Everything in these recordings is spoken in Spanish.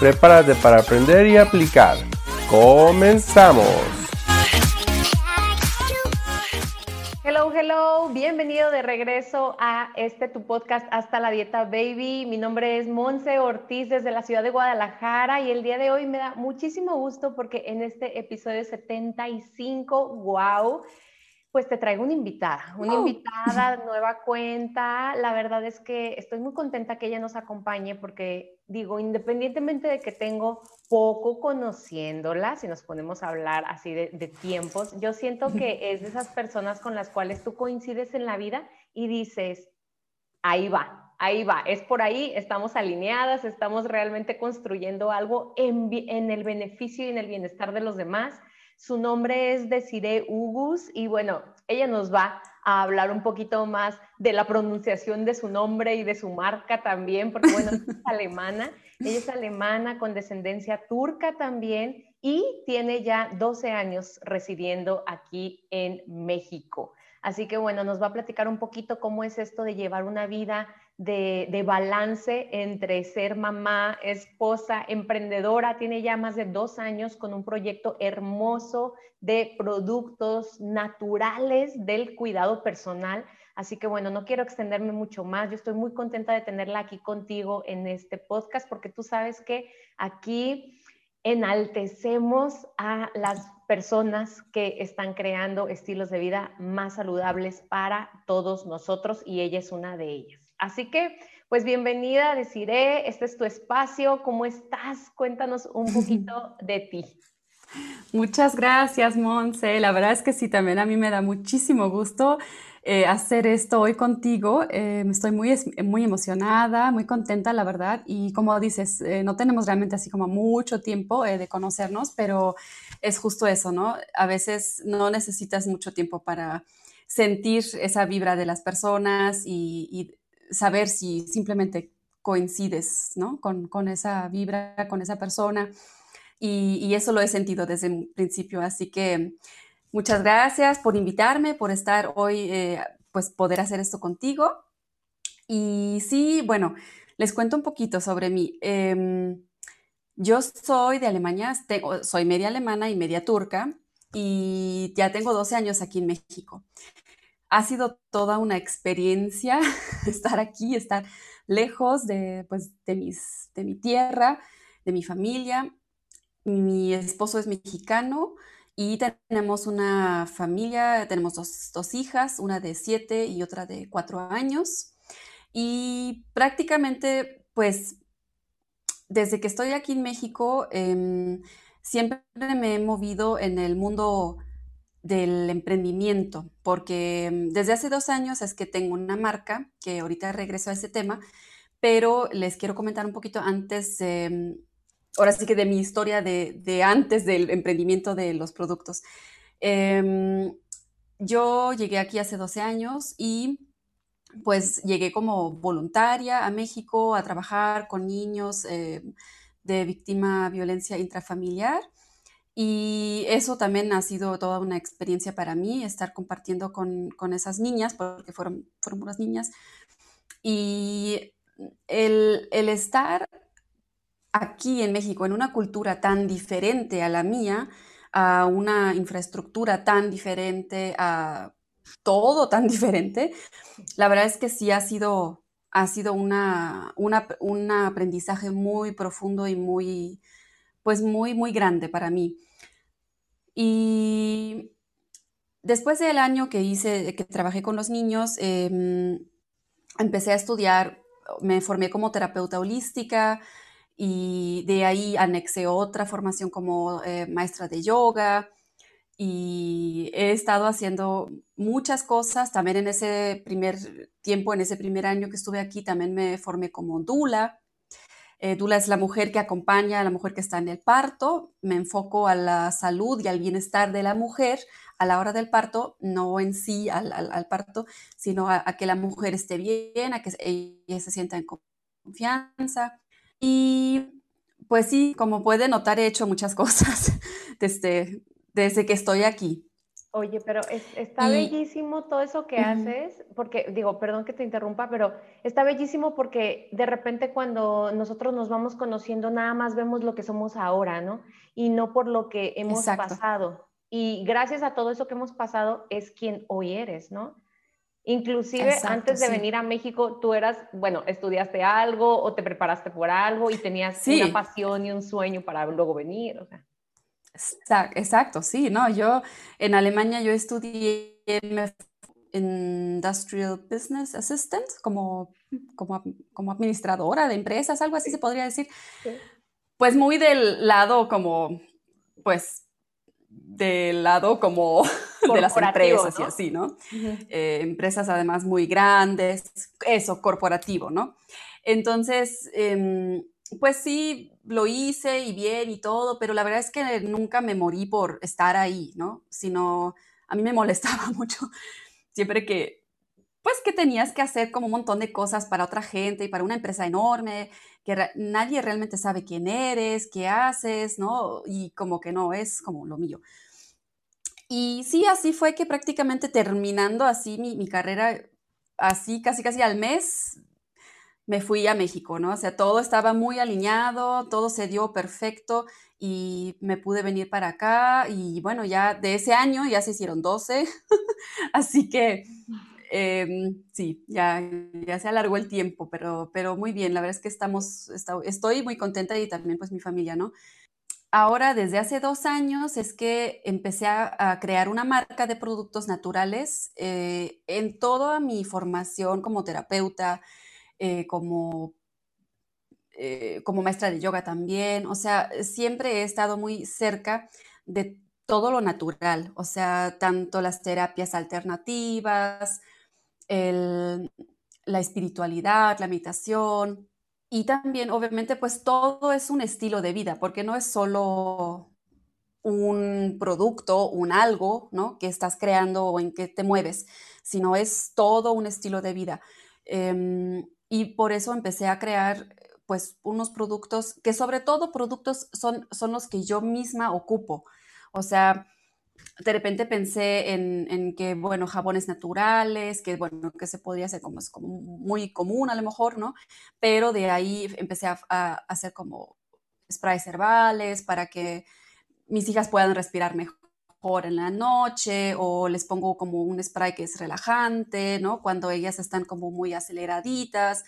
Prepárate para aprender y aplicar. ¡Comenzamos! Hello, hello, bienvenido de regreso a este tu podcast Hasta la Dieta Baby. Mi nombre es Monse Ortiz desde la ciudad de Guadalajara y el día de hoy me da muchísimo gusto porque en este episodio 75, wow, pues te traigo una invitada, una invitada, nueva cuenta. La verdad es que estoy muy contenta que ella nos acompañe porque digo, independientemente de que tengo poco conociéndola, si nos ponemos a hablar así de, de tiempos, yo siento que es de esas personas con las cuales tú coincides en la vida y dices, ahí va, ahí va, es por ahí, estamos alineadas, estamos realmente construyendo algo en, en el beneficio y en el bienestar de los demás su nombre es Desiree Ugus y bueno, ella nos va a hablar un poquito más de la pronunciación de su nombre y de su marca también, porque bueno, es alemana. Ella es alemana con descendencia turca también y tiene ya 12 años residiendo aquí en México. Así que bueno, nos va a platicar un poquito cómo es esto de llevar una vida de, balance entre ser mamá, esposa, emprendedora. Tiene ya más de dos años con un proyecto hermoso de productos naturales del cuidado personal. Así que bueno, no quiero extenderme mucho más. Yo estoy muy contenta de tenerla aquí contigo en este podcast porque tú sabes que aquí enaltecemos a las personas que están creando estilos de vida más saludables para todos nosotros y ella es una de ellas. Así que, pues bienvenida, deciré, este es tu espacio, ¿cómo estás? Cuéntanos un poquito de ti. Muchas gracias, Monse. La verdad es que sí, también a mí me da muchísimo gusto eh, hacer esto hoy contigo. Eh, estoy muy, muy emocionada, muy contenta, la verdad. Y como dices, eh, no tenemos realmente así como mucho tiempo de conocernos, pero es justo eso, ¿no? A veces no necesitas mucho tiempo para sentir esa vibra de las personas y saber si simplemente coincides ¿no? con, esa vibra, con esa persona. Y, eso lo he sentido desde el principio. Así que muchas gracias por invitarme, por estar hoy, eh, pues poder hacer esto contigo. Y sí, bueno, les cuento un poquito sobre mí. Em, yo soy de Alemania, soy media alemana y media turca y ya tengo 12 años aquí en México ha sido toda una experiencia estar aquí, estar lejos de, pues, de, mis, de mi tierra, de mi familia. Mi esposo es mexicano y tenemos una familia, tenemos dos, hijas, una de siete y otra de cuatro años. Y prácticamente, pues, desde que estoy aquí en México, em, siempre me he movido en el mundo del emprendimiento, porque mm, desde hace dos años es que tengo una marca, que ahorita regreso a ese tema, pero les quiero comentar un poquito antes, mm, ahora sí que de mi historia de, antes del emprendimiento de los productos. Em, yo llegué aquí hace 12 años y pues llegué como voluntaria a México a trabajar con niños eh, de víctima violencia intrafamiliar y eso también ha sido toda una experiencia para mí, estar compartiendo con, esas niñas, porque fueron, fueron unas niñas. Y el, estar aquí en México, en una cultura tan diferente a la mía, a una infraestructura tan diferente, a todo tan diferente, la verdad es que sí ha sido, ha sido una, un aprendizaje muy profundo y muy, pues muy, muy grande para mí. Y después del año que hice, que trabajé con los niños, em, empecé a estudiar, me formé como terapeuta holística y de ahí anexé otra formación como eh, maestra de yoga y he estado haciendo muchas cosas. También en ese primer tiempo, en ese primer año que estuve aquí, también me formé como dula Eh, Dula es la mujer que acompaña a la mujer que está en el parto. Me enfoco a la salud y al bienestar de la mujer a la hora del parto, no en sí al, parto, sino a, que la mujer esté bien, a que ella se sienta en confianza. Y pues sí, como puede notar, he hecho muchas cosas desde, desde que estoy aquí. Oye, pero está bellísimo todo eso que haces, porque digo, perdón que te interrumpa, pero está bellísimo porque de repente cuando nosotros nos vamos conociendo, nada más vemos lo que somos ahora, ¿no? Y no por lo que hemos pasado. Y gracias a todo eso que hemos pasado es quien hoy eres, ¿no? Inclusive antes de venir a México, tú eras, bueno, estudiaste algo o te preparaste por algo y tenías una pasión y un sueño para luego venir, o sea. Exacto, sí, no, yo en Alemania yo estudié Industrial Business Assistant como, como, como administradora de empresas, algo así se podría decir. Pues muy del lado como, pues, del lado como de las empresas y así, ¿no? Eh, empresas además muy grandes, eso, corporativo, ¿no? Entonces, em, pues sí, lo hice y bien y todo, pero la verdad es que nunca me morí por estar ahí, ¿no? Sino a mí me molestaba mucho siempre que, pues que tenías que hacer como un montón de cosas para otra gente y para una empresa enorme, que nadie realmente sabe quién eres, qué haces, ¿no? Y como que no es como lo mío. Y sí, así fue que prácticamente terminando así mi, mi carrera, así casi casi al mes, me fui a México, ¿no? O sea, todo estaba muy alineado, todo se dio perfecto y me pude venir para acá y bueno, ya de ese año ya se hicieron 12, así que em, sí, ya, ya se alargó el tiempo, pero, pero muy bien, la verdad es que estamos, estoy muy contenta y también pues mi familia, ¿no? Ahora, desde hace dos años, es que empecé a, crear una marca de productos naturales eh, en toda mi formación como terapeuta, eh, como, eh, como maestra de yoga también. O sea, siempre he estado muy cerca de todo lo natural, o sea, tanto las terapias alternativas, la espiritualidad, la meditación y también, obviamente, pues todo es un estilo de vida, porque no es solo un producto, un algo, ¿no? Que estás creando o en que te mueves, sino es todo un estilo de vida. Em, y por eso empecé a crear pues unos productos que sobre todo productos son, son los que yo misma ocupo. O sea, de repente pensé en, que, bueno, jabones naturales, que, bueno, que se podría hacer como, es como muy común a lo mejor, ¿no? Pero de ahí empecé a, a hacer como sprays herbales para que mis hijas puedan respirar mejor en la noche o les pongo como un spray que es relajante, ¿no? Cuando ellas están como muy aceleraditas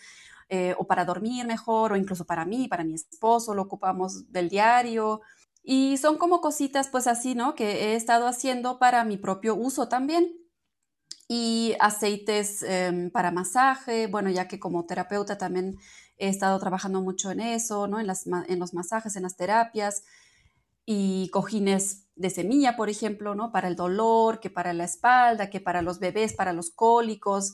eh, o para dormir mejor o incluso para mí, para mi esposo, lo ocupamos del diario. Y son como cositas pues así, ¿no? Que he estado haciendo para mi propio uso también. Y aceites em, para masaje, bueno, ya que como terapeuta también he estado trabajando mucho en eso, ¿no? En, las, en los masajes, en las terapias y cojines de semilla, por ejemplo, ¿no? Para el dolor, que para la espalda, que para los bebés, para los cólicos,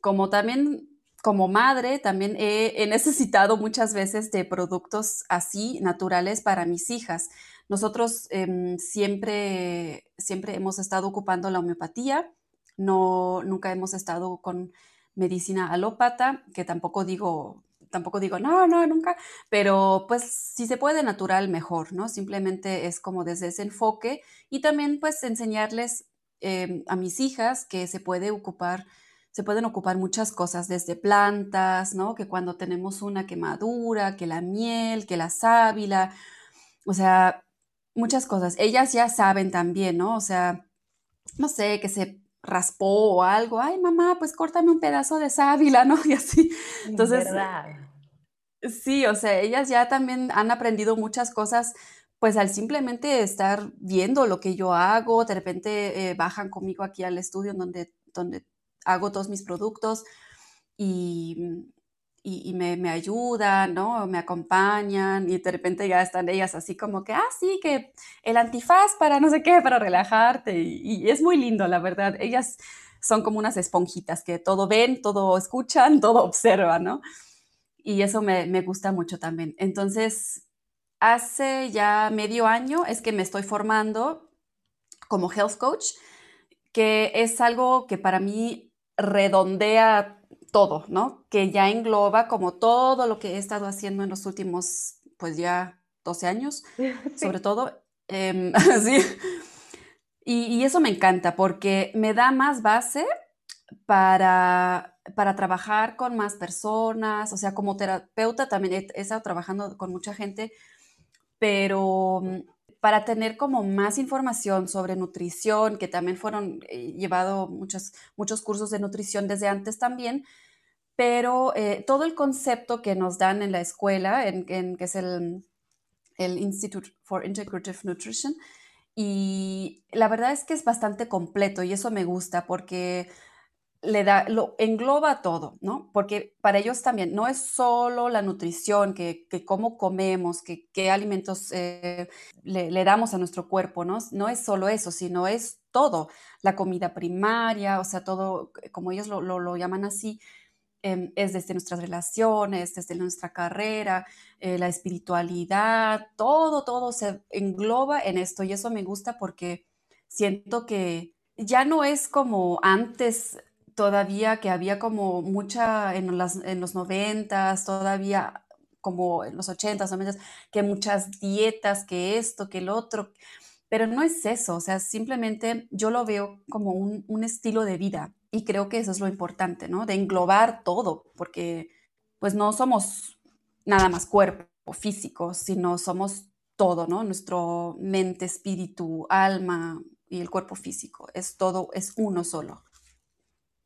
como también como madre, también he, necesitado muchas veces de productos así, naturales, para mis hijas. Nosotros em, siempre, siempre hemos estado ocupando la homeopatía, no, nunca hemos estado con medicina alópata, que tampoco digo tampoco digo, no, no, nunca, pero pues si se puede natural, mejor, ¿no? Simplemente es como desde ese enfoque y también pues enseñarles em, a mis hijas que se puede ocupar, se pueden ocupar muchas cosas, desde plantas, ¿no? Que cuando tenemos una quemadura, que la miel, que la sábila, o sea, muchas cosas. Ellas ya saben también, ¿no? O sea, no sé, que se raspó o algo, ay mamá, pues córtame un pedazo de sábila, ¿no? Y así. Entonces, sí, o sea, ellas ya también han aprendido muchas cosas, pues al simplemente estar viendo lo que yo hago, de repente eh, bajan conmigo aquí al estudio donde, donde hago todos mis productos y, y, me, me, ayudan, ¿no? Me acompañan y de repente ya están ellas así como que, ah, sí, que el antifaz para no sé qué, para relajarte. Y, es muy lindo, la verdad. Ellas son como unas esponjitas que todo ven, todo escuchan, todo observan, ¿no? Y eso me, me gusta mucho también. Entonces, hace ya medio año es que me estoy formando como health coach, que es algo que para mí redondea todo, ¿no? Que ya engloba como todo lo que he estado haciendo en los últimos, pues ya 12 años, sobre todo. Em, sí. Y, eso me encanta porque me da más base para, para trabajar con más personas, o sea, como terapeuta también he, estado trabajando con mucha gente, pero mm, para tener como más información sobre nutrición, que también fueron eh, llevado muchos, muchos cursos de nutrición desde antes también, pero eh, todo el concepto que nos dan en la escuela, en, que es el, el Institute for Integrative Nutrition, y la verdad es que es bastante completo y eso me gusta porque le da, lo engloba todo, ¿no? Porque para ellos también no es solo la nutrición, que, que cómo comemos, que qué alimentos eh, le, damos a nuestro cuerpo, ¿no? No es solo eso, sino es todo, la comida primaria, o sea, todo, como ellos lo, lo llaman así, Em, es desde nuestras relaciones, desde nuestra carrera, eh, la espiritualidad, todo, todo se engloba en esto y eso me gusta porque siento que ya no es como antes todavía que había como mucha en, los noventas, todavía como en los ochentas, noventas, que muchas dietas, que esto, que el otro, pero no es eso, o sea, simplemente yo lo veo como un, un estilo de vida y creo que eso es lo importante, ¿no? De englobar todo, porque pues no somos nada más cuerpo físico, sino somos todo, ¿no? Nuestro mente, espíritu, alma y el cuerpo físico, es todo, es uno solo.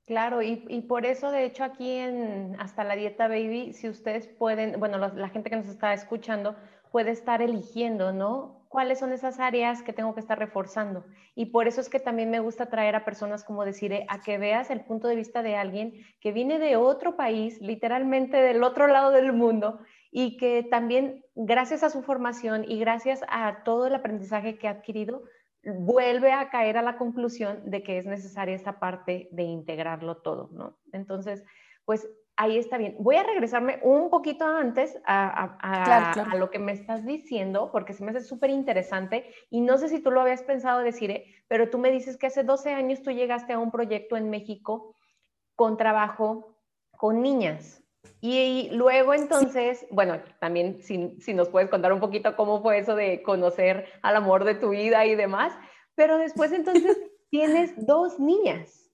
Claro, y, por eso, de hecho, aquí en Hasta la Dieta Baby, si ustedes pueden, bueno, la gente que nos está escuchando puede estar eligiendo, ¿no? cuáles son esas áreas que tengo que estar reforzando. Y por eso es que también me gusta traer a personas como decir, eh, a que veas el punto de vista de alguien que viene de otro país, literalmente del otro lado del mundo, y que también gracias a su formación y gracias a todo el aprendizaje que ha adquirido, vuelve a caer a la conclusión de que es necesaria esta parte de integrarlo todo, ¿no? Entonces, pues ahí está bien. Voy a regresarme un poquito antes a, lo que me estás diciendo, porque se me hace súper interesante y no sé si tú lo habías pensado decir, ¿eh? pero tú me dices que hace 12 años tú llegaste a un proyecto en México con trabajo con niñas. Y, luego entonces, bueno, también si, si nos puedes contar un poquito cómo fue eso de conocer al amor de tu vida y demás, pero después entonces tienes dos niñas.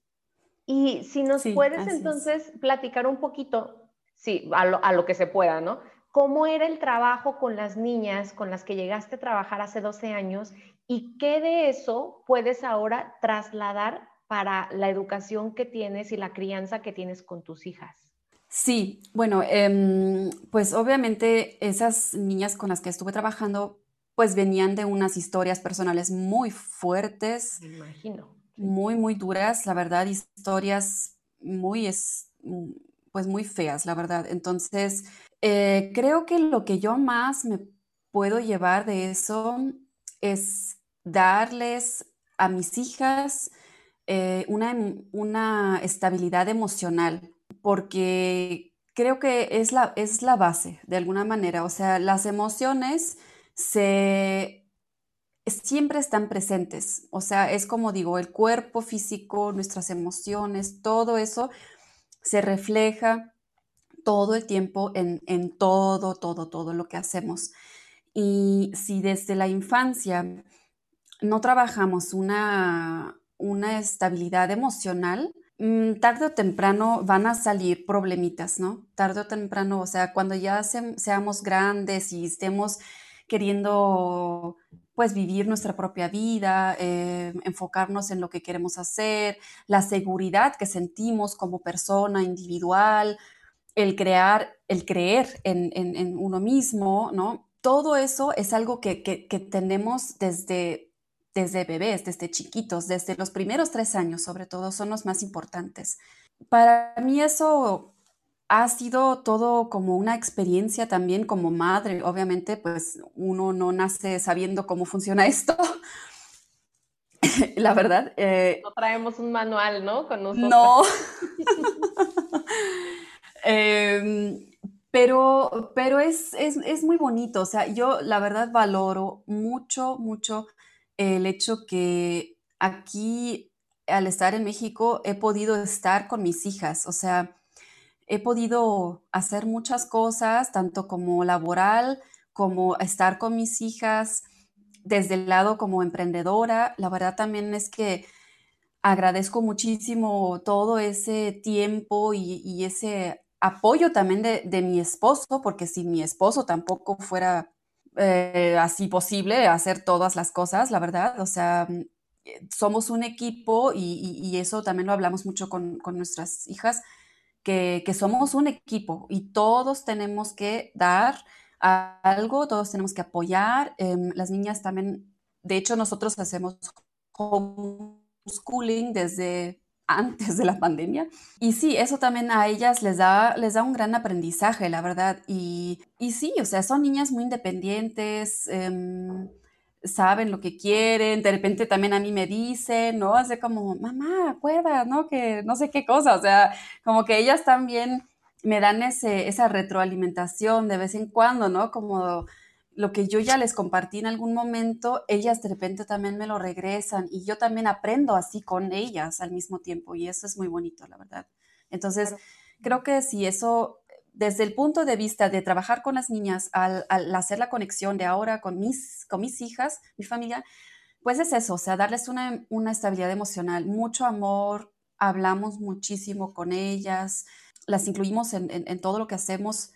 Y si nos puedes entonces platicar un poquito, sí, a lo, a lo, que se pueda, ¿no? ¿Cómo era el trabajo con las niñas con las que llegaste a trabajar hace 12 años y qué de eso puedes ahora trasladar para la educación que tienes y la crianza que tienes con tus hijas? Sí, bueno, em, pues obviamente esas niñas con las que estuve trabajando pues venían de unas historias personales muy fuertes. Me imagino muy, muy duras, la verdad, historias muy, mm, pues muy feas, la verdad. Entonces, eh, creo que lo que yo más me puedo llevar de eso es darles a mis hijas eh, una, una estabilidad emocional, porque creo que es la, es la base, de alguna manera. O sea, las emociones se siempre están presentes. O sea, es como digo, el cuerpo físico, nuestras emociones, todo eso se refleja todo el tiempo en, todo, todo, todo lo que hacemos. Y si desde la infancia no trabajamos una, una estabilidad emocional, tarde o temprano van a salir problemitas, ¿no? Tarde o temprano, o sea, cuando ya seamos grandes y estemos queriendo pues vivir nuestra propia vida, eh, enfocarnos en lo que queremos hacer, la seguridad que sentimos como persona individual, el crear, el creer en, uno mismo, ¿no? Todo eso es algo que, tenemos desde, desde bebés, desde chiquitos, desde los primeros tres años, sobre todo, son los más importantes. Para mí eso ha sido todo como una experiencia también como madre. Obviamente, pues uno no nace sabiendo cómo funciona esto. La verdad. Eh, no traemos un manual, ¿no? Con nosotros. No. Em, Pero, pero es, es, es, muy bonito, o sea, yo la verdad valoro mucho, mucho el hecho que aquí, al estar en México, he podido estar con mis hijas, o sea, he podido hacer muchas cosas, tanto como laboral, como estar con mis hijas, desde el lado como emprendedora. La verdad también es que agradezco muchísimo todo ese tiempo y, ese apoyo también de, mi esposo, porque si mi esposo tampoco fuera eh, así posible hacer todas las cosas, la verdad, o sea, somos un equipo y, eso también lo hablamos mucho con, nuestras hijas, que, somos un equipo y todos tenemos que dar algo, todos tenemos que apoyar. Em, las niñas también, de hecho nosotros hacemos homeschooling desde antes de la pandemia. Y sí, eso también a ellas les da, les da un gran aprendizaje, la verdad. Y, y sí, o sea, son niñas muy independientes. Em, saben lo que quieren, de repente también a mí me dicen, ¿no? Hace como, mamá, pueda, ¿no? Que no sé qué cosa, o sea, como que ellas también me dan ese, esa retroalimentación de vez en cuando, ¿no? Como lo que yo ya les compartí en algún momento, ellas de repente también me lo regresan y yo también aprendo así con ellas al mismo tiempo y eso es muy bonito, la verdad. Entonces, creo que si eso desde el punto de vista de trabajar con las niñas, al, hacer la conexión de ahora con mis, con mis hijas, mi familia, pues es eso, o sea, darles una, estabilidad emocional, mucho amor, hablamos muchísimo con ellas, las incluimos en, en, todo lo que hacemos,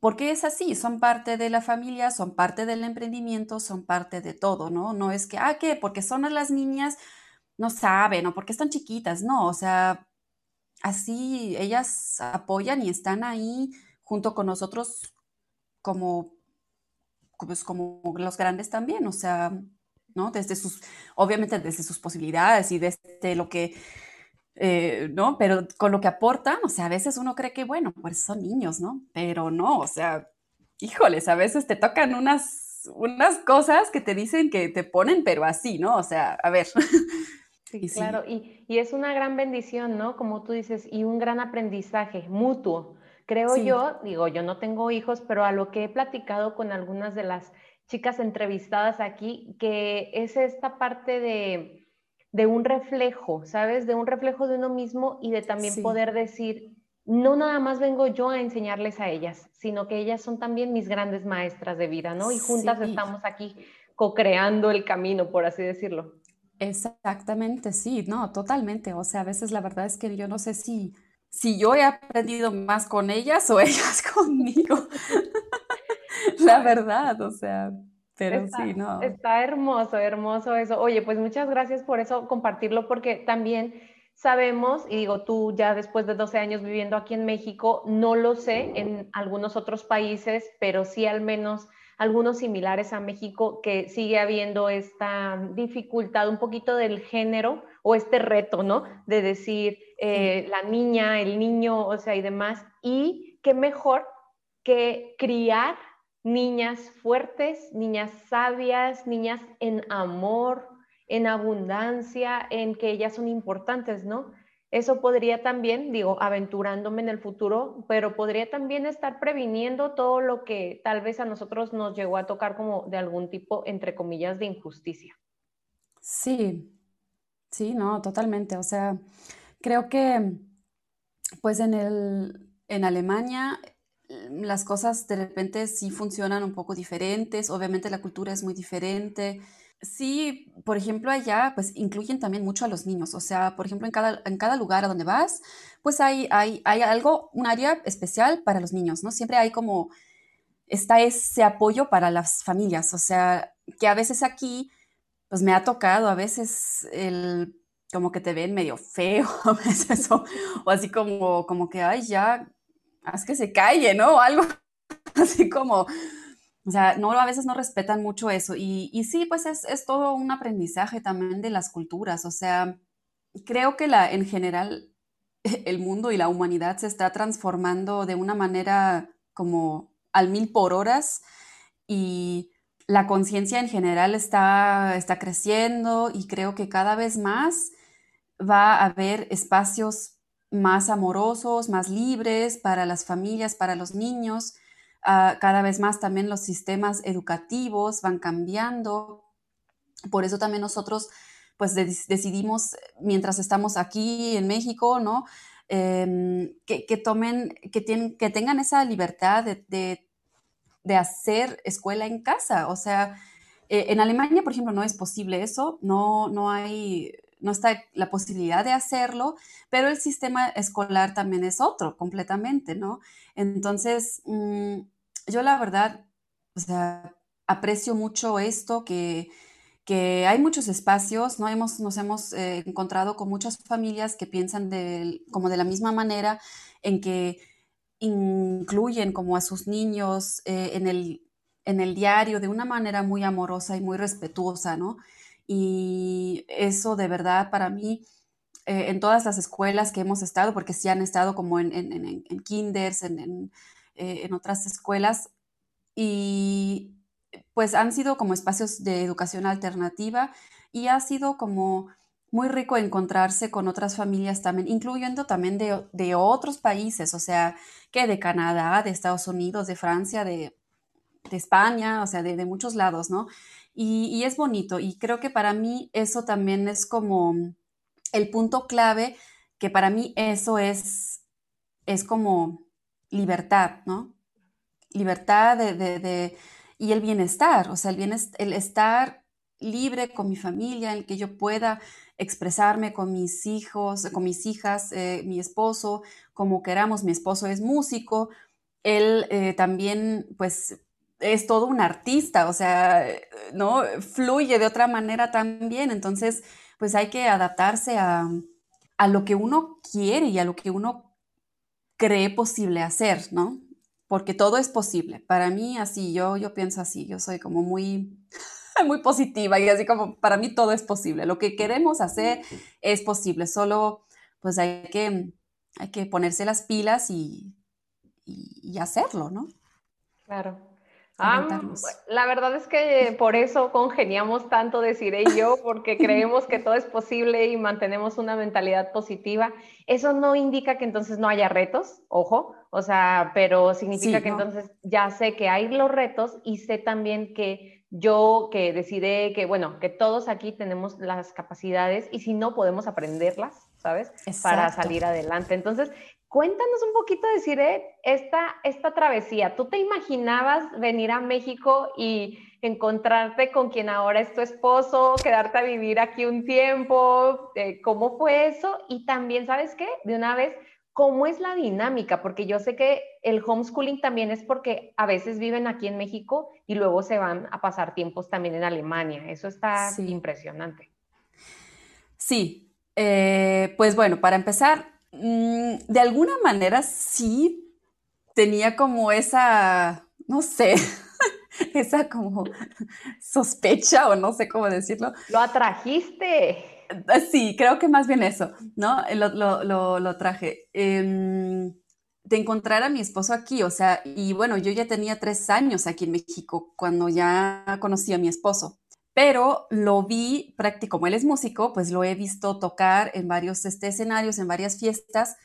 porque es así, son parte de la familia, son parte del emprendimiento, son parte de todo, ¿no? No es que, ah, ¿qué? Porque son las niñas, no saben, o porque están chiquitas, no, o sea, así ellas apoyan y están ahí junto con nosotros como, pues como los grandes también, o sea, ¿no? Desde sus, obviamente desde sus posibilidades y desde lo que, eh, ¿no? Pero con lo que aportan, o sea, a veces uno cree que, bueno, pues son niños, ¿no? Pero no, o sea, híjoles, a veces te tocan unas, unas cosas que te dicen que te ponen, pero así, ¿no? O sea, a ver. Sí, claro, y, es una gran bendición, ¿no? Como tú dices, y un gran aprendizaje mutuo. Creo yo, digo, yo no tengo hijos, pero a lo que he platicado con algunas de las chicas entrevistadas aquí, que es esta parte de, de un reflejo, ¿sabes? De un reflejo de uno mismo y de también poder decir, no nada más vengo yo a enseñarles a ellas, sino que ellas son también mis grandes maestras de vida, ¿no? Y juntas estamos aquí co-creando el camino, por así decirlo. Exactamente, sí, no, totalmente. O sea, a veces la verdad es que yo no sé si, si yo he aprendido más con ellas o ellas conmigo. la verdad, o sea, pero sí, no. Está hermoso, hermoso eso. Oye, pues muchas gracias por eso, compartirlo, porque también sabemos, y digo, tú ya después de 12 años viviendo aquí en México, no lo sé en algunos otros países, pero sí al menos algunos similares a México, que sigue habiendo esta dificultad un poquito del género o este reto, ¿no? De decir eh, la niña, el niño, o sea, y demás. Y qué mejor que criar niñas fuertes, niñas sabias, niñas en amor, en abundancia, en que ellas son importantes, ¿no? Eso podría también, digo, aventurándome en el futuro, pero podría también estar previniendo todo lo que tal vez a nosotros nos llegó a tocar como de algún tipo, entre comillas, de injusticia. Sí, sí, no, totalmente. O sea, creo que pues en el, en Alemania las cosas de repente sí funcionan un poco diferentes, obviamente la cultura es muy diferente Sí, por ejemplo, allá pues incluyen también mucho a los niños. O sea, por ejemplo, en cada, en cada lugar a donde vas, pues hay, hay, hay algo, un área especial para los niños, ¿no? Siempre hay como, está ese apoyo para las familias. O sea, que a veces aquí, pues me ha tocado a veces el, como que te ven medio feo, o, o así como, como que, ay, ya, haz que se calle, ¿no? O algo así como o sea, no, a veces no respetan mucho eso. Y, y sí, pues es, es, todo un aprendizaje también de las culturas. O sea, creo que la, en general el mundo y la humanidad se está transformando de una manera como al mil por horas y la conciencia en general está, está creciendo y creo que cada vez más va a haber espacios más amorosos, más libres para las familias, para los niños. Ah, cada vez más también los sistemas educativos van cambiando. Por eso también nosotros pues decidimos, mientras estamos aquí en México, ¿no? Em, que, tomen, que, tengan esa libertad de, hacer escuela en casa. O sea, eh, en Alemania, por ejemplo, no es posible eso, no, no hay, no está la posibilidad de hacerlo, pero el sistema escolar también es otro completamente, ¿no? Entonces, mm, yo la verdad, o sea, aprecio mucho esto que que hay muchos espacios, ¿no? Hemos, nos hemos eh, encontrado con muchas familias que piensan como de la misma manera en que incluyen como a sus niños eh, en, el, en el diario de una manera muy amorosa y muy respetuosa, ¿no? Y eso de verdad para mí, eh, en todas las escuelas que hemos estado, porque sí han estado como en, en, en kinders, en, en otras escuelas, y pues han sido como espacios de educación alternativa y ha sido como muy rico encontrarse con otras familias también, incluyendo también de, otros países, o sea, que de Canadá, de Estados Unidos, de Francia, de, España, o sea, de, muchos lados, ¿no? Y, es bonito y creo que para mí eso también es como el punto clave, que para mí eso es, es como libertad, ¿no? Libertad de y el bienestar, o sea, el, el estar libre con mi familia, el que yo pueda expresarme con mis hijos, con mis hijas, eh, mi esposo, como queramos, mi esposo es músico, él eh, también, pues, es todo un artista, o sea, ¿no? Fluye de otra manera también, entonces, pues hay que adaptarse a, a lo que uno quiere y a lo que uno cree posible hacer, ¿no? porque todo es posible. Para mí, así, yo, yo pienso así, yo soy como muy, muy positiva y así como para mí todo es posible. Lo que queremos hacer es posible, solo pues hay que, hay que ponerse las pilas y, y hacerlo, ¿no? Claro. La verdad es que por eso congeniamos tanto, deciré yo, porque creemos que todo es posible y mantenemos una mentalidad positiva. Eso no indica que entonces no haya retos, ojo, o sea, pero significa que entonces ya sé que hay los retos y sé también que yo que decidí que, bueno, que todos aquí tenemos las capacidades y si no podemos aprenderlas, ¿sabes? Para salir adelante. Entonces, Cuéntanos un poquito, decir, esta, esta travesía. ¿Tú te imaginabas venir a México y encontrarte con quien ahora es tu esposo, quedarte a vivir aquí un tiempo? Eh, ¿Cómo fue eso? Y también, ¿sabes qué? De una vez, ¿cómo es la dinámica? Porque yo sé que el homeschooling también es porque a veces viven aquí en México y luego se van a pasar tiempos también en Alemania. Eso está impresionante. Sí, eh, pues bueno, para empezar, Mm, de alguna manera sí tenía como esa, no sé, esa como sospecha o no sé cómo decirlo. Lo atrajiste. Ah, sí, creo que más bien eso, ¿no? Lo, traje. Em, de encontrar a mi esposo aquí, o sea, y bueno, yo ya tenía tres años aquí en México cuando ya conocí a mi esposo pero lo vi como él es músico, pues lo he visto tocar en varios este, escenarios, en varias fiestas,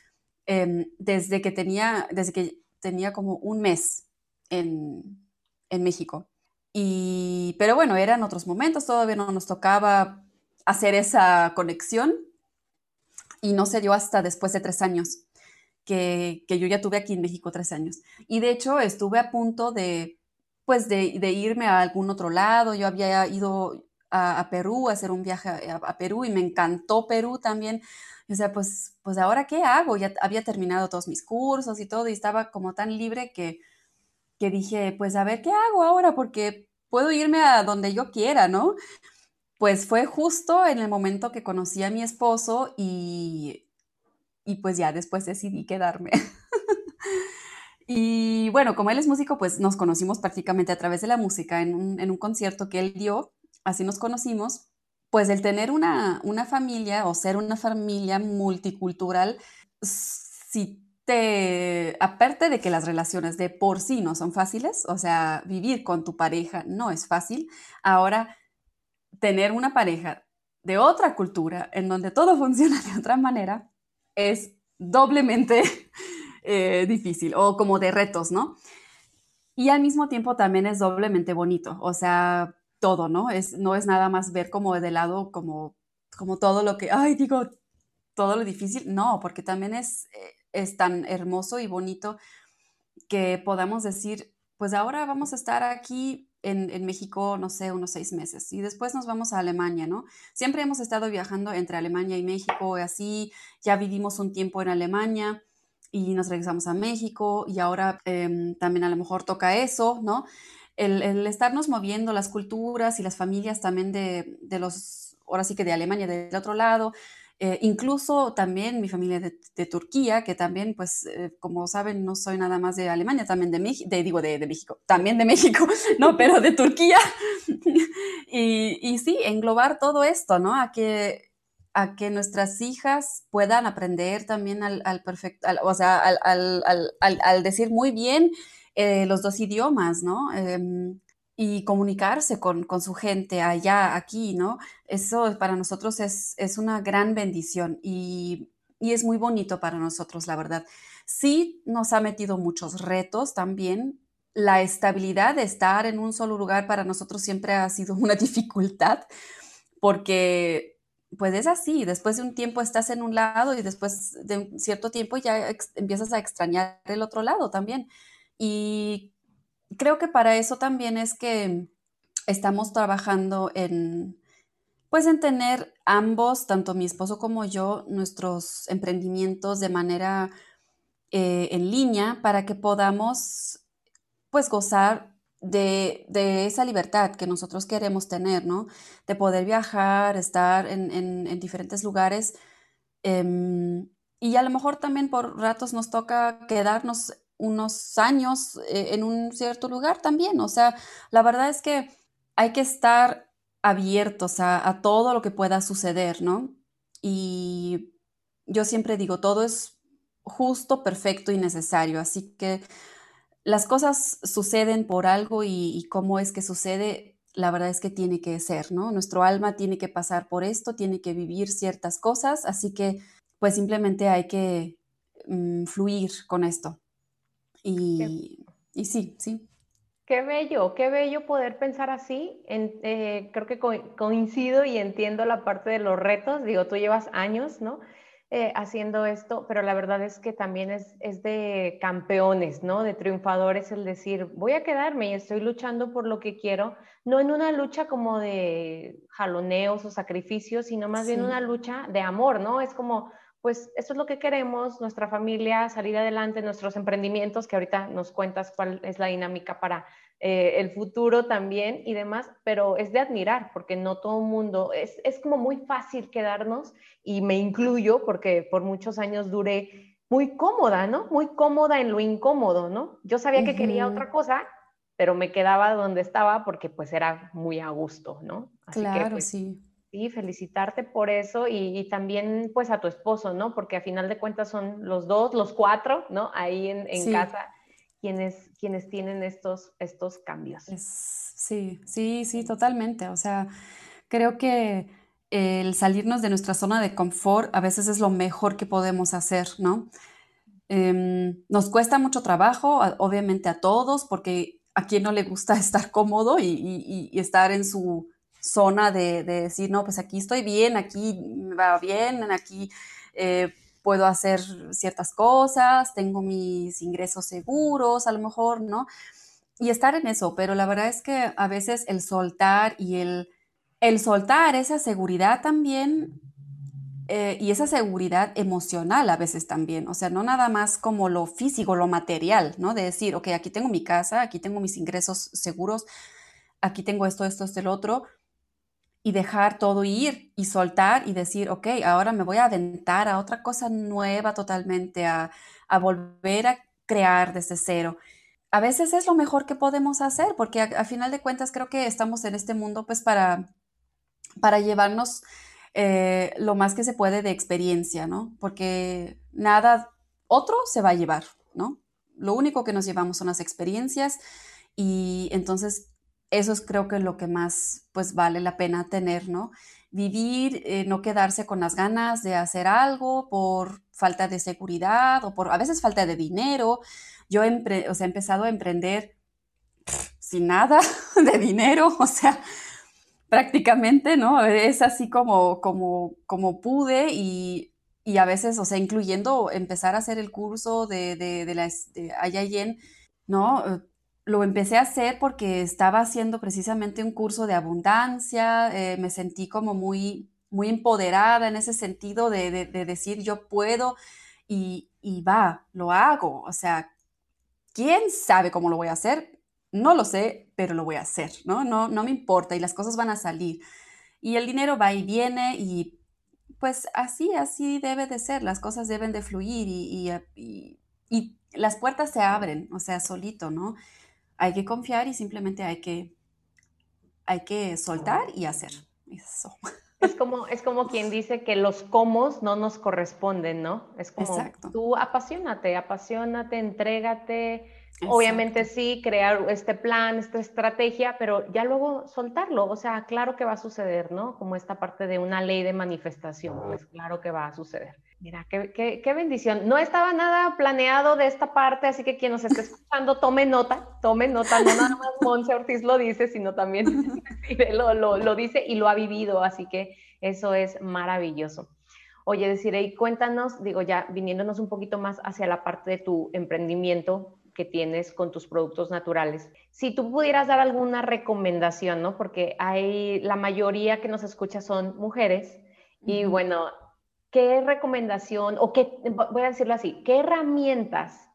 em, desde, que tenía, desde que tenía como un mes en, México. Y, pero bueno, eran otros momentos, todavía no nos tocaba hacer esa conexión y no se dio hasta después de tres años, que, que yo ya tuve aquí en México tres años. Y de hecho estuve a punto de pues de, irme a algún otro lado. Yo había ido a, Perú a hacer un viaje a, Perú y me encantó Perú también. O sea, pues, pues ahora qué hago? Ya había terminado todos mis cursos y todo y estaba como tan libre que, que dije, pues a ver qué hago ahora porque puedo irme a donde yo quiera, ¿no? Pues fue justo en el momento que conocí a mi esposo y, y pues ya después decidí quedarme. Y bueno, como él es músico, pues nos conocimos prácticamente a través de la música en un, concierto que él dio, así nos conocimos. Pues el tener una, una familia o ser una familia multicultural, si te, aparte de que las relaciones de por sí no son fáciles, o sea, vivir con tu pareja no es fácil, ahora tener una pareja de otra cultura en donde todo funciona de otra manera es doblemente eh, difícil o como de retos, ¿no? Y al mismo tiempo también es doblemente bonito, o sea, todo, ¿no? Es, no es nada más ver como de lado como, como todo lo que, ay, digo, todo lo difícil, no, porque también es, eh, es tan hermoso y bonito que podamos decir, pues ahora vamos a estar aquí en, en, México, no sé, unos seis meses y después nos vamos a Alemania, ¿no? Siempre hemos estado viajando entre Alemania y México, así, ya vivimos un tiempo en Alemania y nos regresamos a México y ahora em, también a lo mejor toca eso, ¿no? El, el, estarnos moviendo las culturas y las familias también de, de los, ahora sí que de Alemania, del otro lado, eh, incluso también mi familia de, Turquía, que también, pues, eh, como saben, no soy nada más de Alemania, también de México, digo, de, México, también de México, no, pero de Turquía. y, y, sí, englobar todo esto, ¿no? A que, a que nuestras hijas puedan aprender también al, al perfecto, o sea, al, al, al, decir muy bien eh, los dos idiomas, ¿no? Em, y comunicarse con, con, su gente allá, aquí, ¿no? Eso para nosotros es, es una gran bendición y, y, es muy bonito para nosotros, la verdad. Sí nos ha metido muchos retos también. La estabilidad de estar en un solo lugar para nosotros siempre ha sido una dificultad porque pues es así, después de un tiempo estás en un lado y después de un cierto tiempo ya empiezas a extrañar el otro lado también. Y creo que para eso también es que estamos trabajando en, pues en tener ambos, tanto mi esposo como yo, nuestros emprendimientos de manera eh, en línea para que podamos, pues, gozar de, esa libertad que nosotros queremos tener, ¿no? De poder viajar, estar en, diferentes lugares. Em, y a lo mejor también por ratos nos toca quedarnos unos años eh, en un cierto lugar también. O sea, la verdad es que hay que estar abiertos a, todo lo que pueda suceder, ¿no? Y yo siempre digo, todo es justo, perfecto y necesario. Así que las cosas suceden por algo y, cómo es que sucede, la verdad es que tiene que ser, ¿no? Nuestro alma tiene que pasar por esto, tiene que vivir ciertas cosas, así que pues simplemente hay que mm, fluir con esto. Y, y sí, sí. Qué bello, qué bello poder pensar así. Eh, creo que coincido y entiendo la parte de los retos. Digo, tú llevas años, ¿no? Eh, haciendo esto, pero la verdad es que también es, es, de campeones, ¿no? De triunfadores el decir, voy a quedarme y estoy luchando por lo que quiero, no en una lucha como de jaloneos o sacrificios, sino más bien una lucha de amor, ¿no? Es como, pues esto es lo que queremos, nuestra familia, salir adelante, nuestros emprendimientos, que ahorita nos cuentas cuál es la dinámica para eh, el futuro también y demás, pero es de admirar, porque no todo el mundo, es, es como muy fácil quedarnos, y me incluyo, porque por muchos años duré muy cómoda, ¿no? Muy cómoda en lo incómodo, ¿no? Yo sabía que quería otra cosa, pero me quedaba donde estaba porque pues era muy a gusto, ¿no? Así claro, que, pues, sí Sí, felicitarte por eso y, también pues a tu esposo, ¿no? Porque a final de cuentas son los dos, los cuatro, ¿no? Ahí en, casa quienes, quienes tienen estos, estos cambios. sí, sí, sí, totalmente. O sea, creo que el salirnos de nuestra zona de confort a veces es lo mejor que podemos hacer, ¿no? Em, nos cuesta mucho trabajo, obviamente a todos, porque a quien no le gusta estar cómodo y estar en su zona de, decir, no, pues aquí estoy bien, aquí va bien, aquí eh, puedo hacer ciertas cosas, tengo mis ingresos seguros, a lo mejor, ¿no? Y estar en eso, pero la verdad es que a veces el soltar y el, el soltar esa seguridad también eh, y esa seguridad emocional a veces también, o sea, no nada más como lo físico, lo material, ¿no? De decir, ok, aquí tengo mi casa, aquí tengo mis ingresos seguros, aquí tengo esto, esto, esto, el otro, y dejar todo ir y soltar y decir, ok, ahora me voy a aventar a otra cosa nueva totalmente, a, volver a crear desde cero. A veces es lo mejor que podemos hacer, porque a, final de cuentas creo que estamos en este mundo pues para, para llevarnos eh, lo más que se puede de experiencia, ¿no? Porque nada otro se va a llevar, ¿no? Lo único que nos llevamos son las experiencias y entonces eso es creo que lo que más pues vale la pena tener, ¿no? vivir, eh, no quedarse con las ganas de hacer algo por falta de seguridad o por a veces falta de dinero. Yo he empezado a emprender sin nada de dinero, o sea, prácticamente, ¿no? Es así como, como, como pude y, a veces, o sea, incluyendo empezar a hacer el curso de, de, de la de ¿no? Lo empecé a hacer porque estaba haciendo precisamente un curso de abundancia, eh, me sentí como muy, muy empoderada en ese sentido de, de decir yo puedo y, y va, lo hago, o sea, ¿quién sabe cómo lo voy a hacer? no lo sé, pero lo voy a hacer, ¿no? No, no me importa y las cosas van a salir. Y el dinero va y viene y pues así, así debe de ser, las cosas deben de fluir y, y, y, las puertas se abren, o sea, solito, ¿no? Hay que confiar y simplemente hay que, hay que soltar y hacer eso. Es como, es como quien dice que los comos no nos corresponden, ¿no? Es como Exacto. tú apasionate, apasionate, entrégate, Obviamente sí, crear este plan, esta estrategia, pero ya luego soltarlo. O sea, claro que va a suceder, ¿no? Como esta parte de una ley de manifestación, pues claro que va a suceder. Mira, qué, qué, qué, bendición. No estaba nada planeado de esta parte, así que quien nos esté escuchando, tome nota, tome nota. No nada más Monse Ortiz lo dice, sino también lo, lo, lo dice y lo ha vivido, así que eso es maravilloso. Oye, decir, y cuéntanos, digo ya viniéndonos un poquito más hacia la parte de tu emprendimiento, que tienes con tus productos naturales. Si tú pudieras dar alguna recomendación, ¿no? Porque hay la mayoría que nos escucha son mujeres y bueno, ¿qué recomendación o qué, voy a decirlo así, qué herramientas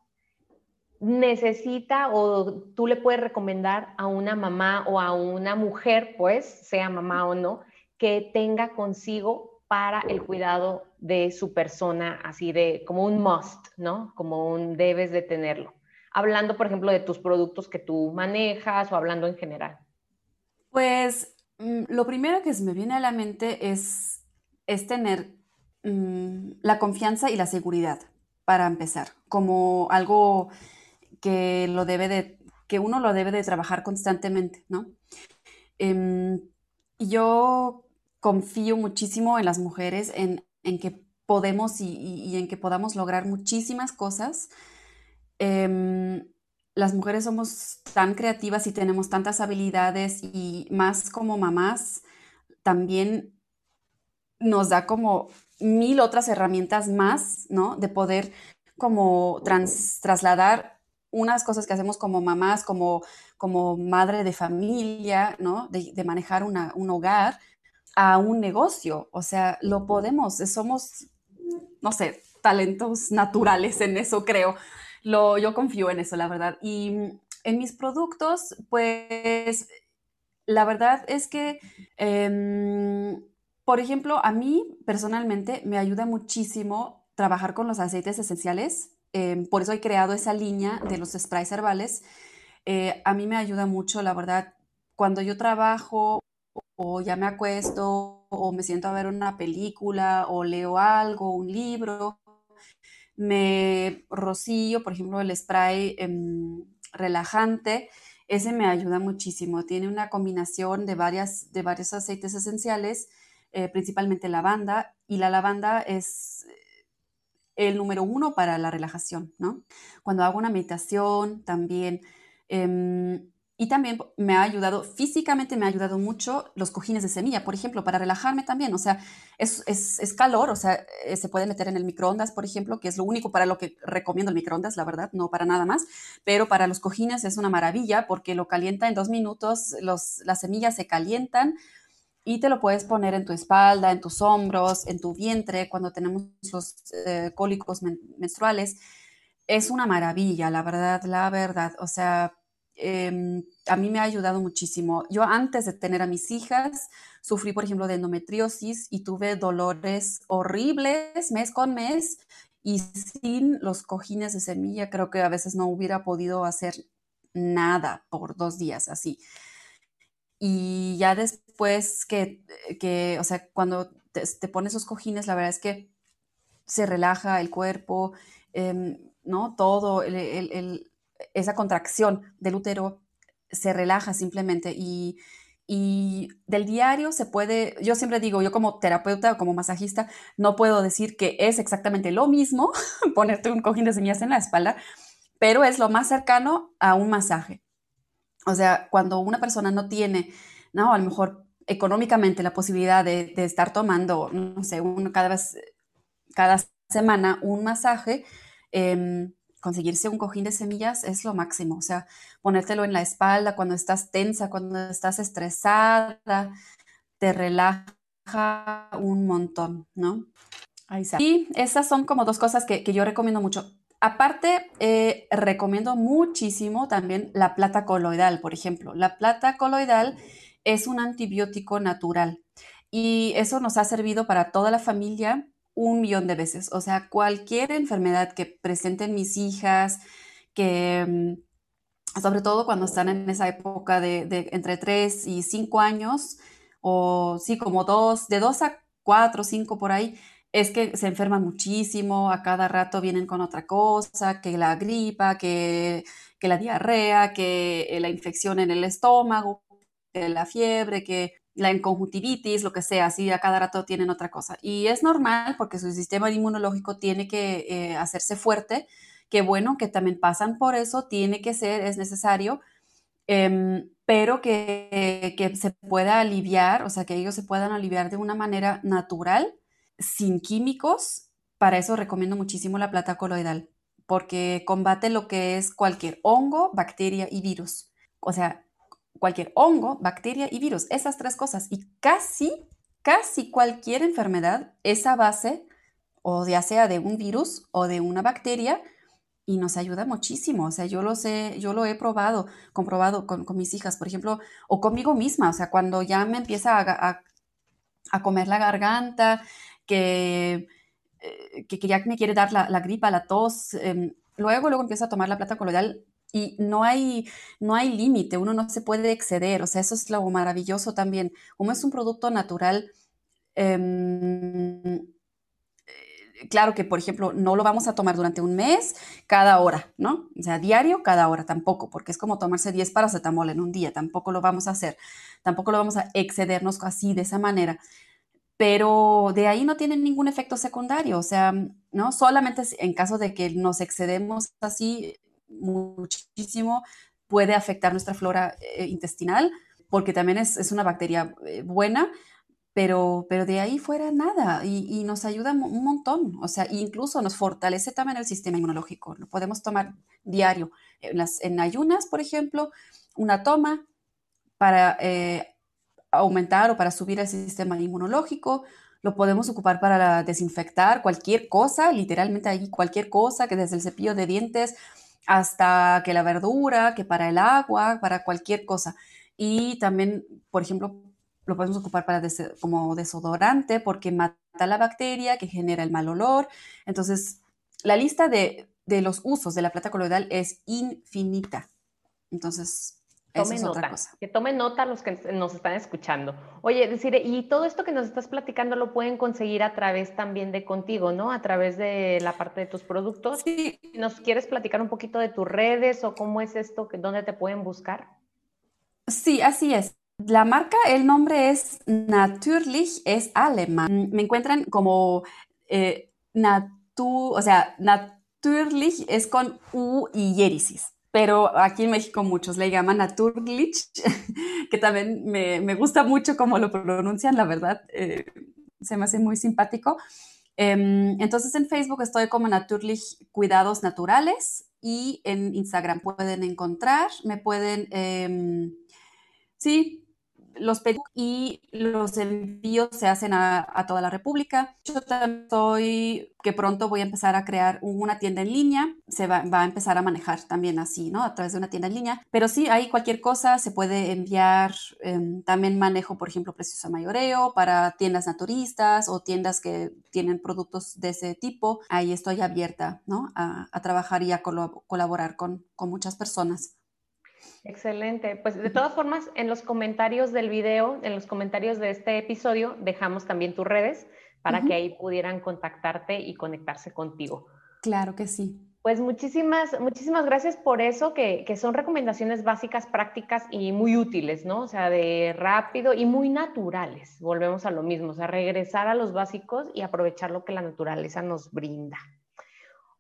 necesita o tú le puedes recomendar a una mamá o a una mujer, pues, sea mamá o no, que tenga consigo para el cuidado de su persona, así de como un must, ¿no? Como un debes de tenerlo hablando, por ejemplo, de tus productos que tú manejas o hablando en general? Pues mm, lo primero que se me viene a la mente es, es tener mm, la confianza y la seguridad para empezar, como algo que lo debe de, que uno lo debe de trabajar constantemente, ¿no? Em, yo confío muchísimo en las mujeres, en, que podemos y, en que podamos lograr muchísimas cosas Em, las mujeres somos tan creativas y tenemos tantas habilidades y más como mamás, también nos da como mil otras herramientas más, ¿no? De poder como trasladar unas cosas que hacemos como mamás, como, como madre de familia, ¿no? De, manejar un hogar a un negocio. O sea, lo podemos, somos, no sé, talentos naturales en eso, creo yo confío en eso, la verdad. Y en mis productos, pues la verdad es que, em, por ejemplo, a mí personalmente me ayuda muchísimo trabajar con los aceites esenciales. Em, por eso he creado esa línea de los sprays herbales. Eh, a mí me ayuda mucho, la verdad, cuando yo trabajo o ya me acuesto o me siento a ver una película o leo algo, un libro, me rocío, por ejemplo, el spray em, relajante, ese me ayuda muchísimo. Tiene una combinación de, varias, de varios aceites esenciales, eh, principalmente lavanda, y la lavanda es el número uno para la relajación, ¿no? Cuando hago una meditación también, em, y también me ha ayudado, físicamente me ha ayudado mucho los cojines de semilla, por ejemplo, para relajarme también. O sea, es, es, calor, o sea, eh, se puede meter en el microondas, por ejemplo, que es lo único para lo que recomiendo el microondas, la verdad, no para nada más. Pero para los cojines es una maravilla porque lo calienta en dos minutos, los, las semillas se calientan y te lo puedes poner en tu espalda, en tus hombros, en tu vientre, cuando tenemos los eh, cólicos menstruales. Es una maravilla, la verdad, la verdad. O sea, Em, a mí me ha ayudado muchísimo. Yo antes de tener a mis hijas, sufrí, por ejemplo, de endometriosis y tuve dolores horribles mes con mes y sin los cojines de semilla creo que a veces no hubiera podido hacer nada por dos días así. Y ya después que, que o sea, cuando te, pones esos cojines, la verdad es que se relaja el cuerpo, em, ¿no? Todo, el, esa contracción del útero se relaja simplemente y, y del diario se puede, yo siempre digo, yo como terapeuta, como masajista, no puedo decir que es exactamente lo mismo ponerte un cojín de semillas en la espalda, pero es lo más cercano a un masaje. O sea, cuando una persona no tiene, no, a lo mejor económicamente la posibilidad de, estar tomando, no sé, uno cada vez, cada semana un masaje, em, conseguirse un cojín de semillas es lo máximo, o sea, ponértelo en la espalda cuando estás tensa, cuando estás estresada, te relaja un montón, ¿no? Ahí está. Y esas son como dos cosas que, yo recomiendo mucho. Aparte, eh, recomiendo muchísimo también la plata coloidal, por ejemplo. La plata coloidal es un antibiótico natural y eso nos ha servido para toda la familia un millón de veces. O sea, cualquier enfermedad que presenten mis hijas, que mm, sobre todo cuando están en esa época de, entre 3 y 5 años, o sí, como dos, de 2 a 4, 5 por ahí, es que se enferman muchísimo, a cada rato vienen con otra cosa, que la gripa, que, que la diarrea, que la infección en el estómago, que la fiebre, que la conjuntivitis, lo que sea, así a cada rato tienen otra cosa. Y es normal porque su sistema inmunológico tiene que eh, hacerse fuerte, que bueno, que también pasan por eso, tiene que ser, es necesario, em, pero que, que, se pueda aliviar, o sea, que ellos se puedan aliviar de una manera natural, sin químicos. Para eso recomiendo muchísimo la plata coloidal, porque combate lo que es cualquier hongo, bacteria y virus. O sea, cualquier hongo, bacteria y virus, esas tres cosas. Y casi, casi cualquier enfermedad es a base o ya sea de un virus o de una bacteria y nos ayuda muchísimo. O sea, yo lo sé, yo lo he probado, comprobado con, mis hijas, por ejemplo, o conmigo misma. O sea, cuando ya me empieza a, comer la garganta, que, eh, que, ya me quiere dar la, gripa, la tos, em, luego, luego empiezo a tomar la plata coloidal y no hay, no hay límite, uno no se puede exceder, o sea, eso es lo maravilloso también. Como es un producto natural, em, eh, claro que, por ejemplo, no lo vamos a tomar durante un mes, cada hora, ¿no? O sea, diario, cada hora, tampoco, porque es como tomarse 10 paracetamol en un día, tampoco lo vamos a hacer, tampoco lo vamos a excedernos así, de esa manera. Pero de ahí no tienen ningún efecto secundario, o sea, ¿no? Solamente en caso de que nos excedemos así, muchísimo, puede afectar nuestra flora eh, intestinal, porque también es, una bacteria eh, buena, pero, pero de ahí fuera nada y, nos ayuda un montón, o sea, incluso nos fortalece también el sistema inmunológico. Lo podemos tomar diario, en, las, en ayunas, por ejemplo, una toma para eh, aumentar o para subir el sistema inmunológico, lo podemos ocupar para desinfectar cualquier cosa, literalmente ahí cualquier cosa, que desde el cepillo de dientes hasta que la verdura, que para el agua, para cualquier cosa. Y también, por ejemplo, lo podemos ocupar para como desodorante porque mata la bacteria que genera el mal olor. Entonces, la lista de, de los usos de la plata coloidal es infinita. Entonces, Tome nota, que tomen nota los que nos están escuchando. Oye, decir, y todo esto que nos estás platicando lo pueden conseguir a través también de contigo, ¿no? A través de la parte de tus productos. Sí. ¿Nos quieres platicar un poquito de tus redes o cómo es esto, dónde te pueden buscar? Sí, así es. La marca, el nombre es Natürlich, es alemán. Me encuentran como eh, Natu, o sea, Natürlich es con U y Yerisis pero aquí en México muchos le llaman Naturlich, que también me, me gusta mucho cómo lo pronuncian, la verdad, eh, se me hace muy simpático. Em, entonces en Facebook estoy como Naturlich Cuidados Naturales y en Instagram pueden encontrar, me pueden, em, sí, los pedidos y los envíos se hacen a, toda la República. Yo también estoy que pronto voy a empezar a crear una tienda en línea, se va, a empezar a manejar también así, ¿no? A través de una tienda en línea. Pero sí, hay cualquier cosa, se puede enviar. Em, también manejo, por ejemplo, precios a mayoreo para tiendas naturistas o tiendas que tienen productos de ese tipo. Ahí estoy abierta, ¿no? A, trabajar y a colaborar con, con muchas personas. Excelente. Pues de todas formas, en los comentarios del video, en los comentarios de este episodio, dejamos también tus redes para que ahí pudieran contactarte y conectarse contigo. Claro que sí. Pues muchísimas, muchísimas gracias por eso, que, que, son recomendaciones básicas, prácticas y muy útiles, ¿no? O sea, de rápido y muy naturales. Volvemos a lo mismo, o sea, regresar a los básicos y aprovechar lo que la naturaleza nos brinda.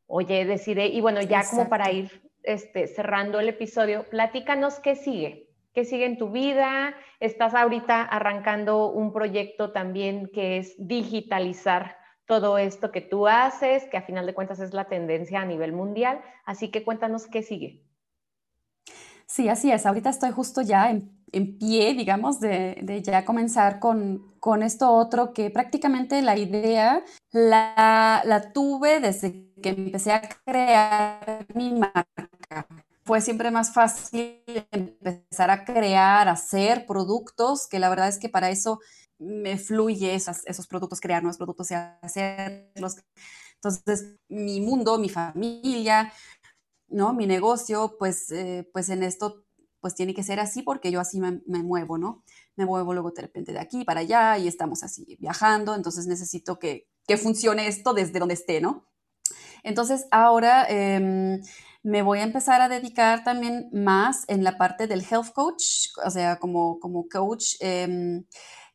Oye, deciré, y bueno, ya como para ir este, cerrando el episodio, platícanos qué sigue. ¿Qué sigue en tu vida? Estás ahorita arrancando un proyecto también que es digitalizar todo esto que tú haces, que a final de cuentas es la tendencia a nivel mundial. Así que cuéntanos qué sigue. Sí, así es. Ahorita estoy justo ya en, pie, digamos, de, ya comenzar con, con, esto otro que prácticamente la idea la, la tuve desde que empecé a crear mi marca fue siempre más fácil empezar a crear, hacer productos, que la verdad es que para eso me fluye esos, productos, crear nuevos productos y hacerlos. Entonces, mi mundo, mi familia, ¿no? Mi negocio, pues, eh, pues en esto, pues tiene que ser así porque yo así me, muevo, ¿no? Me muevo luego de repente de aquí para allá y estamos así viajando, entonces necesito que, que funcione esto desde donde esté, ¿no? Entonces, ahora em, me voy a empezar a dedicar también más en la parte del health coach, o sea, como, como coach. Em,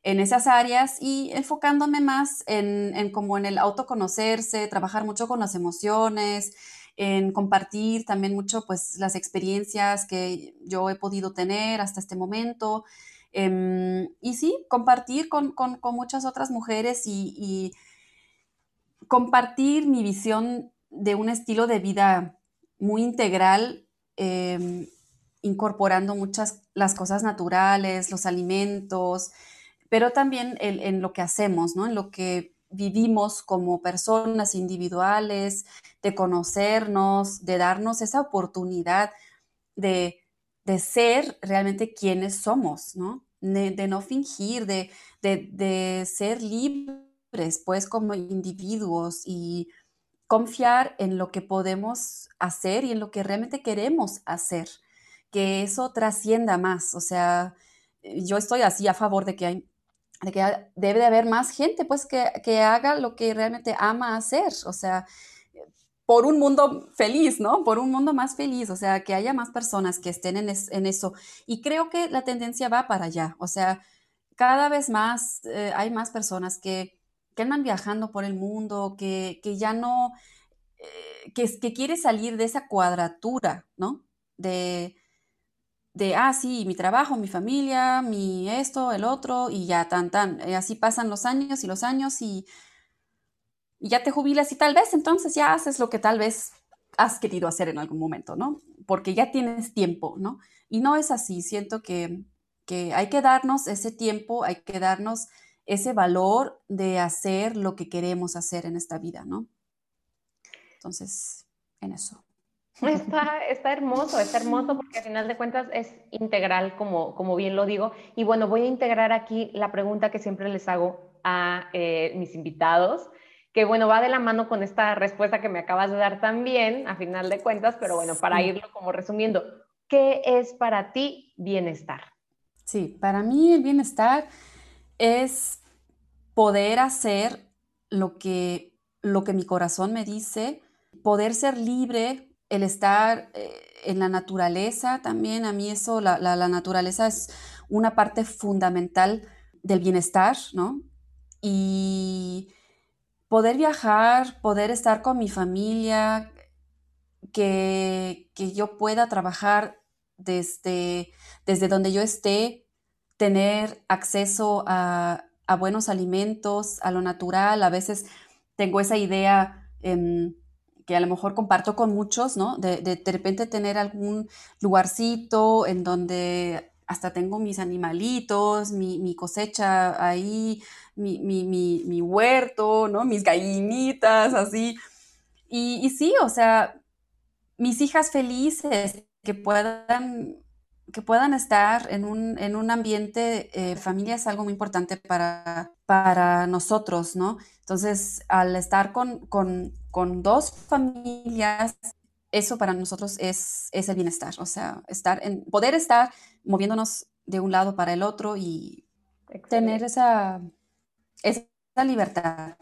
en esas áreas y enfocándome más en, como en el autoconocerse, trabajar mucho con las emociones, en compartir también mucho pues las experiencias que yo he podido tener hasta este momento. Em, y sí, compartir con, muchas otras mujeres y, compartir mi visión de un estilo de vida muy integral, em, incorporando muchas las cosas naturales, los alimentos, pero también en, lo que hacemos, ¿no? En lo que vivimos como personas individuales, de conocernos, de darnos esa oportunidad de, ser realmente quienes somos, ¿no? De, no fingir, de, de, ser libres, pues, como individuos y confiar en lo que podemos hacer y en lo que realmente queremos hacer, que eso trascienda más, o sea, yo estoy así a favor de que hay de que debe de haber más gente, pues, que, haga lo que realmente ama hacer, o sea, por un mundo feliz, ¿no? Por un mundo más feliz, o sea, que haya más personas que estén en, eso. Y creo que la tendencia va para allá, o sea, cada vez más eh, hay más personas que, que, andan viajando por el mundo, que, ya no, eh, que, que quiere salir de esa cuadratura, ¿no? De, de, ah, sí, mi trabajo, mi familia, mi esto, el otro, y ya tan, tan. Eh, así pasan los años y los años y, ya te jubilas y tal vez entonces ya haces lo que tal vez has querido hacer en algún momento, ¿no? Porque ya tienes tiempo, ¿no? Y no es así, siento que, que hay que darnos ese tiempo, hay que darnos ese valor de hacer lo que queremos hacer en esta vida, ¿no? Entonces, en eso. Está, está hermoso, está hermoso porque al final de cuentas es integral, como, como bien lo digo. Y bueno, voy a integrar aquí la pregunta que siempre les hago a eh, mis invitados, que bueno, va de la mano con esta respuesta que me acabas de dar también, a final de cuentas, pero bueno, para irlo como resumiendo, ¿qué es para ti bienestar? Sí, para mí el bienestar es poder hacer lo que, lo que mi corazón me dice, poder ser libre el estar eh, en la naturaleza también, a mí eso, la, naturaleza es una parte fundamental del bienestar, ¿no? Y poder viajar, poder estar con mi familia, que, yo pueda trabajar desde, desde donde yo esté, tener acceso a, buenos alimentos, a lo natural. A veces tengo esa idea que a lo mejor comparto con muchos, ¿no? De, de, repente tener algún lugarcito en donde hasta tengo mis animalitos, mi, cosecha ahí, mi, mi, huerto, ¿no? Mis gallinitas, así. Y, y, sí, o sea, mis hijas felices que puedan, que puedan estar en un, en un ambiente, eh, familia es algo muy importante para, para nosotros, ¿no? Entonces, al estar con, con, con dos familias, eso para nosotros es, es, el bienestar, o sea, estar en, poder estar moviéndonos de un lado para el otro y tener esa, esa libertad.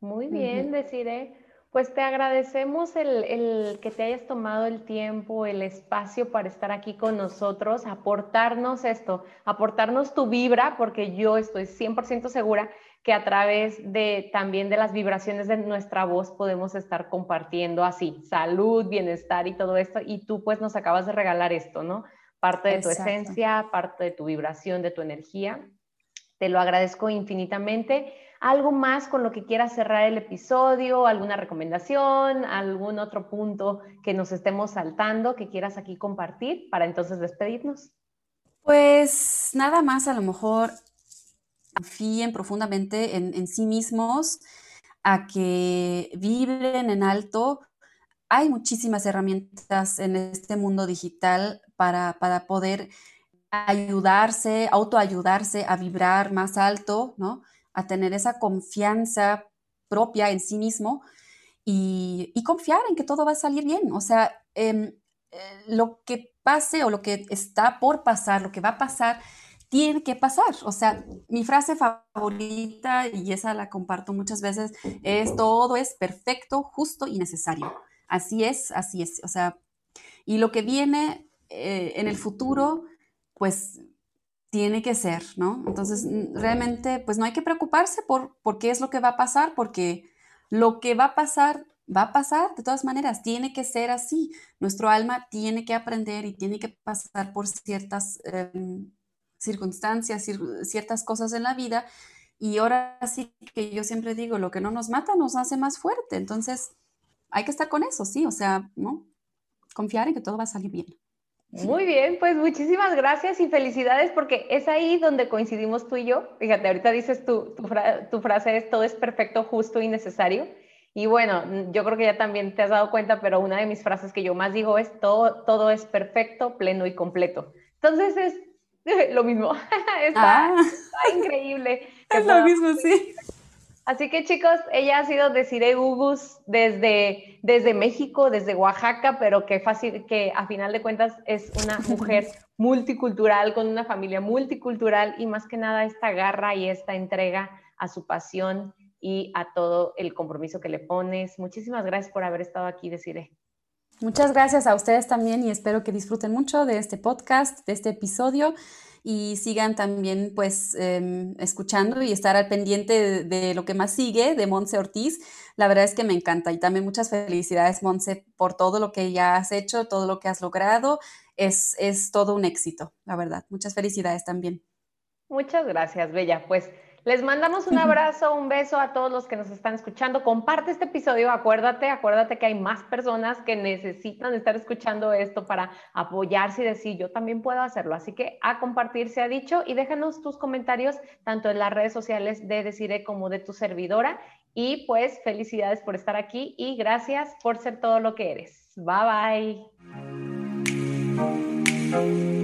Muy bien, uh Pues te agradecemos el, que te hayas tomado el tiempo, el espacio para estar aquí con nosotros, aportarnos esto, aportarnos tu vibra, porque yo estoy 100% segura que a través de también de las vibraciones de nuestra voz podemos estar compartiendo así salud, bienestar y todo esto. Y tú pues nos acabas de regalar esto, ¿no? Parte de tu esencia, parte de tu vibración, de tu energía. Te lo agradezco infinitamente. ¿Algo más con lo que quieras cerrar el episodio? ¿Alguna recomendación? ¿Algún otro punto que nos estemos saltando que quieras aquí compartir para entonces despedirnos? Pues nada más, a lo mejor confíen profundamente en, sí mismos, a que vibren en alto. Hay muchísimas herramientas en este mundo digital para, para poder ayudarse, autoayudarse a vibrar más alto, ¿no? A tener esa confianza propia en sí mismo y, confiar en que todo va a salir bien. O sea, em, eh, lo que pase o lo que está por pasar, lo que va a pasar, tiene que pasar. O sea, mi frase favorita, y esa la comparto muchas veces, es todo es perfecto, justo y necesario. Así es, así es. O sea, y lo que viene eh, en el futuro, pues tiene que ser, ¿no? Entonces, realmente, pues no hay que preocuparse por, por qué es lo que va a pasar, porque lo que va a pasar, va a pasar de todas maneras, tiene que ser así. Nuestro alma tiene que aprender y tiene que pasar por ciertas em, circunstancias, ciertas cosas en la vida. Y ahora sí que yo siempre digo, lo que no nos mata nos hace más fuerte. Entonces, hay que estar con eso, sí, o sea, ¿no? Confiar en que todo va a salir bien. Muy bien, pues muchísimas gracias y felicidades porque es ahí donde coincidimos tú y yo. Fíjate, ahorita dices tu, tu, frase es todo es perfecto, justo y necesario. Y bueno, yo creo que ya también te has dado cuenta, pero una de mis frases que yo más digo es todo, todo es perfecto, pleno y completo. Entonces es lo mismo. está, ah. está, increíble. Es lo mismo, sí. Así que chicos, ella ha sido Desiree Ugus desde, desde México, desde Oaxaca, pero que fácil, que a final de cuentas es una mujer multicultural, con una familia multicultural y más que nada esta garra y esta entrega a su pasión y a todo el compromiso que le pones. Muchísimas gracias por haber estado aquí, Desiree. Muchas gracias a ustedes también y espero que disfruten mucho de este podcast, de este episodio y sigan también pues em, escuchando y estar al pendiente de, lo que más sigue de Monse Ortiz. La verdad es que me encanta y también muchas felicidades Monse por todo lo que ya has hecho, todo lo que has logrado. Es, es todo un éxito, la verdad. Muchas felicidades también. Muchas gracias, Bella. Pues les mandamos un abrazo, un beso a todos los que nos están escuchando. Comparte este episodio, acuérdate, acuérdate que hay más personas que necesitan estar escuchando esto para apoyarse y decir, yo también puedo hacerlo. Así que a compartir se ha dicho y déjanos tus comentarios tanto en las redes sociales de Deciré como de tu servidora. Y pues felicidades por estar aquí y gracias por ser todo lo que eres. Bye bye.